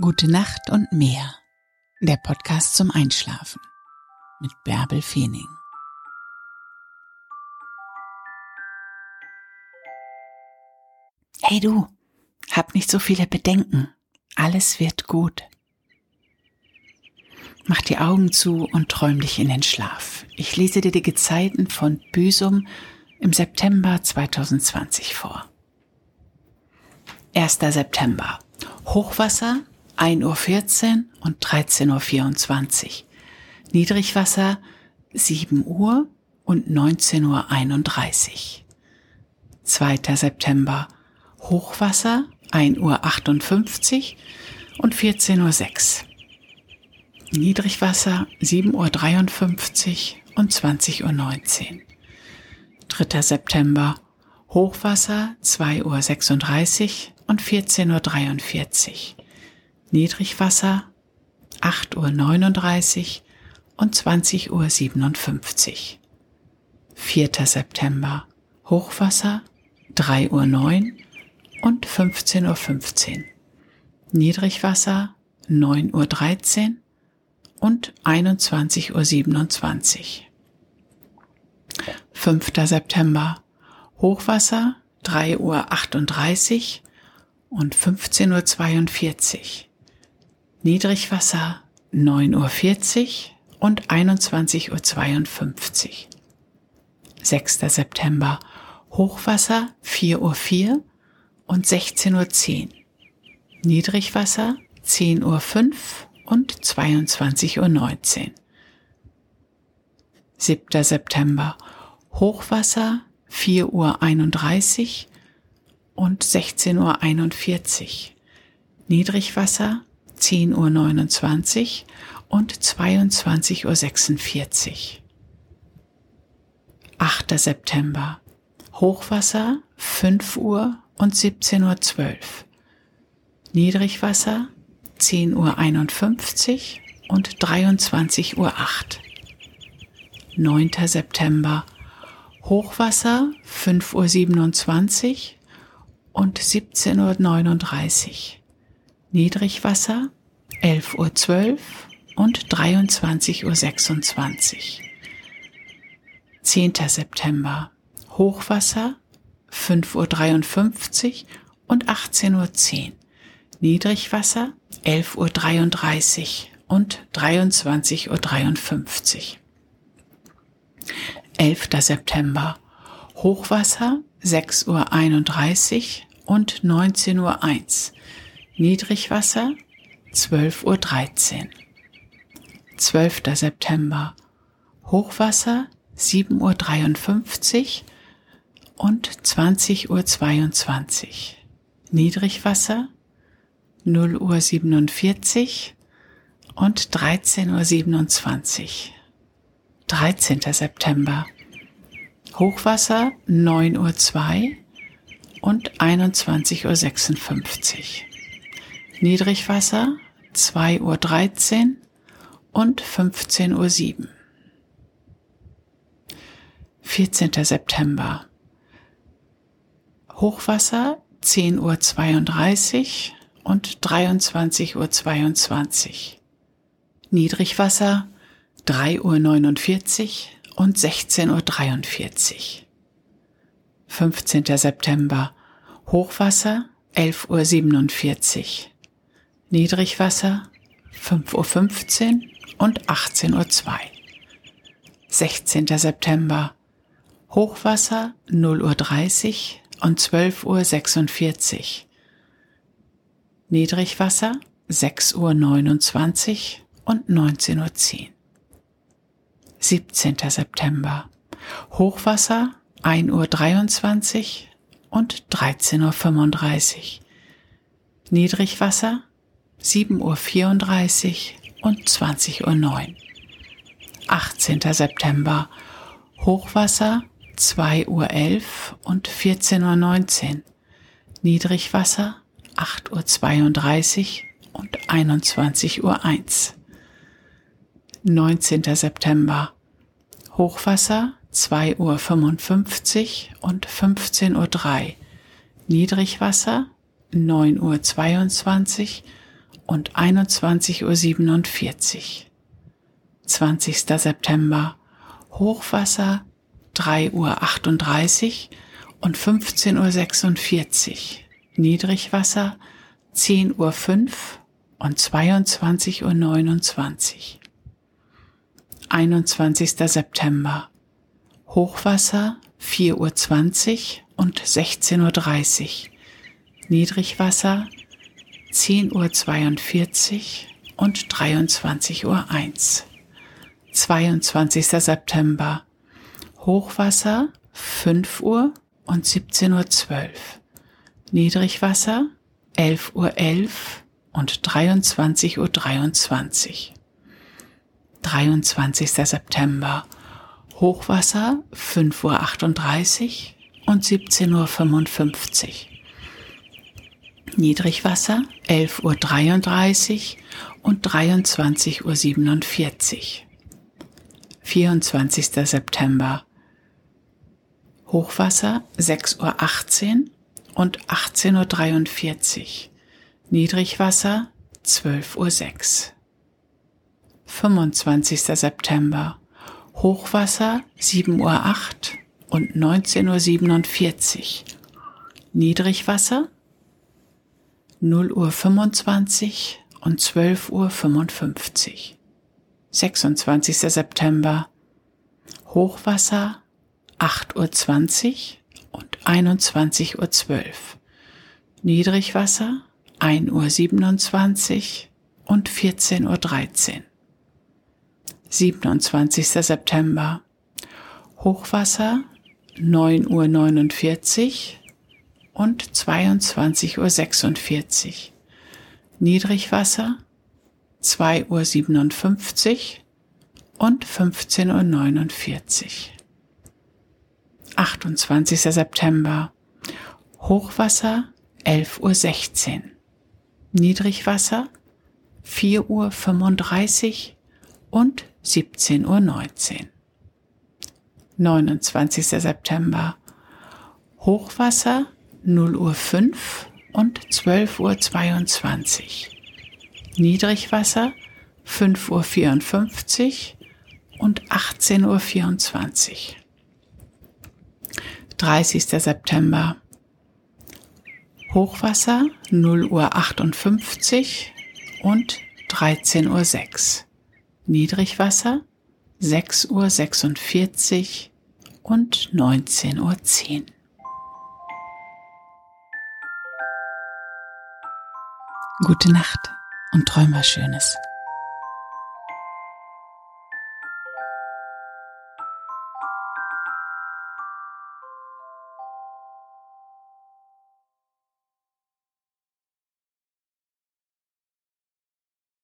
Gute Nacht und mehr. Der Podcast zum Einschlafen mit Bärbel Feening. Hey du, hab nicht so viele Bedenken. Alles wird gut. Mach die Augen zu und träum dich in den Schlaf. Ich lese dir die Gezeiten von Büsum im September 2020 vor. 1. September. Hochwasser 1.14 Uhr und 13.24 Uhr. Niedrigwasser 7 Uhr und 19.31 Uhr. 2. September. Hochwasser 1.58 Uhr und 14.06 Uhr. Niedrigwasser 7.53 Uhr und 20.19 Uhr. 3. September. Hochwasser 2.36 Uhr und 14.43 Uhr. Niedrigwasser 8.39 Uhr und 20.57 Uhr. 4. September. Hochwasser 3.09 Uhr und 15.15 Uhr. Niedrigwasser 9.13 Uhr und 21.27 Uhr. 5. September. Hochwasser 3.38 Uhr und 15.42 Uhr. Niedrigwasser 9.40 Uhr und 21.52 Uhr. 6. September. Hochwasser 4.04 Uhr und 16.10 Uhr. Niedrigwasser 10.05 Uhr und 22.19 Uhr. 7. September. Hochwasser 4.31 Uhr und 16.41 Uhr. Niedrigwasser 10.29 Uhr und 22.46 Uhr. 8. September. Hochwasser 5 Uhr und 17.12 Uhr. Niedrigwasser 10.51 Uhr und 23.08 Uhr. 9. September. Hochwasser 5.27 Uhr und 17.39 Uhr. Niedrigwasser 11.12 Uhr und 23.26 Uhr. 10. September. Hochwasser 5.53 Uhr und 18.10 Uhr. Niedrigwasser 11.33 Uhr und 23.53 Uhr. 11. September. Hochwasser 6.31 Uhr und 19.01 Uhr. Niedrigwasser 12.13 Uhr. 12. September. Hochwasser 7.53 Uhr und 20.22 Uhr. Niedrigwasser 0 Uhr 47 und 13.27 Uhr. 13. September. Hochwasser 9 Uhr 2 und 21.56 Uhr. Niedrigwasser 2 Uhr 13 und 15.07 Uhr. 14. September. Hochwasser 10 Uhr 32 und 23 Uhr 22. Niedrigwasser 3 Uhr 49 und 16 Uhr 43. 15. September. Hochwasser 11 Uhr 47. Niedrigwasser 5.15 Uhr und 18.02 Uhr. 16. September. Hochwasser 0 Uhr 30 und 12 Uhr 46. Niedrigwasser 6 Uhr 29 und 19.10 Uhr. 17. September. Hochwasser 1 Uhr 23 und 13.35 Uhr. Niedrigwasser 7.34 Uhr und 20.09 Uhr. 18. September. Hochwasser 2.11 Uhr und 14.19 Uhr. Niedrigwasser 8.32 Uhr und 21.01 Uhr. 19. September. Hochwasser 2.55 Uhr und 15.03 Uhr. Niedrigwasser 9.22 Uhr und 21.47 Uhr. 20. September Hochwasser 3.38 Uhr und 15.46 Uhr. Niedrigwasser 10.05 Uhr und 22.29 Uhr. 21. September Hochwasser 4.20 Uhr und 16.30 Uhr. Niedrigwasser 10.42 Uhr und 23.01 Uhr. 22. September Hochwasser 5 Uhr und 17.12 Uhr. Niedrigwasser 11.11 Uhr .11 und 23.23 Uhr. 23. September Hochwasser 5.38 Uhr und 17.55 Uhr. Niedrigwasser 11.33 Uhr und 23.47 Uhr. 24. September Hochwasser 6.18 Uhr und 18.43 Uhr. Niedrigwasser 12.06 Uhr. 25. September Hochwasser 7.08 Uhr und 19.47 Uhr. Niedrigwasser 0 Uhr 25 und 12 Uhr 55. 26. September Hochwasser 8 Uhr 20 und 21 Uhr 12. Niedrigwasser 1 Uhr 27 und 14 Uhr 13. 27. September Hochwasser 9 Uhr 49 und 22 Uhr 46. Niedrigwasser 2 Uhr 57 und 15 Uhr 49. 28. September Hochwasser 11 Uhr 16. Niedrigwasser 4 Uhr 35 und 17 Uhr 19. 29. September Hochwasser 0 Uhr 5 und 12 Uhr 22. Niedrigwasser 5 Uhr 54 und 18 Uhr 24. 30. September Hochwasser 0 Uhr 58 und 13 Uhr 6. Niedrigwasser 6 Uhr 46 und 19 Uhr 10. Gute Nacht und träum was Schönes.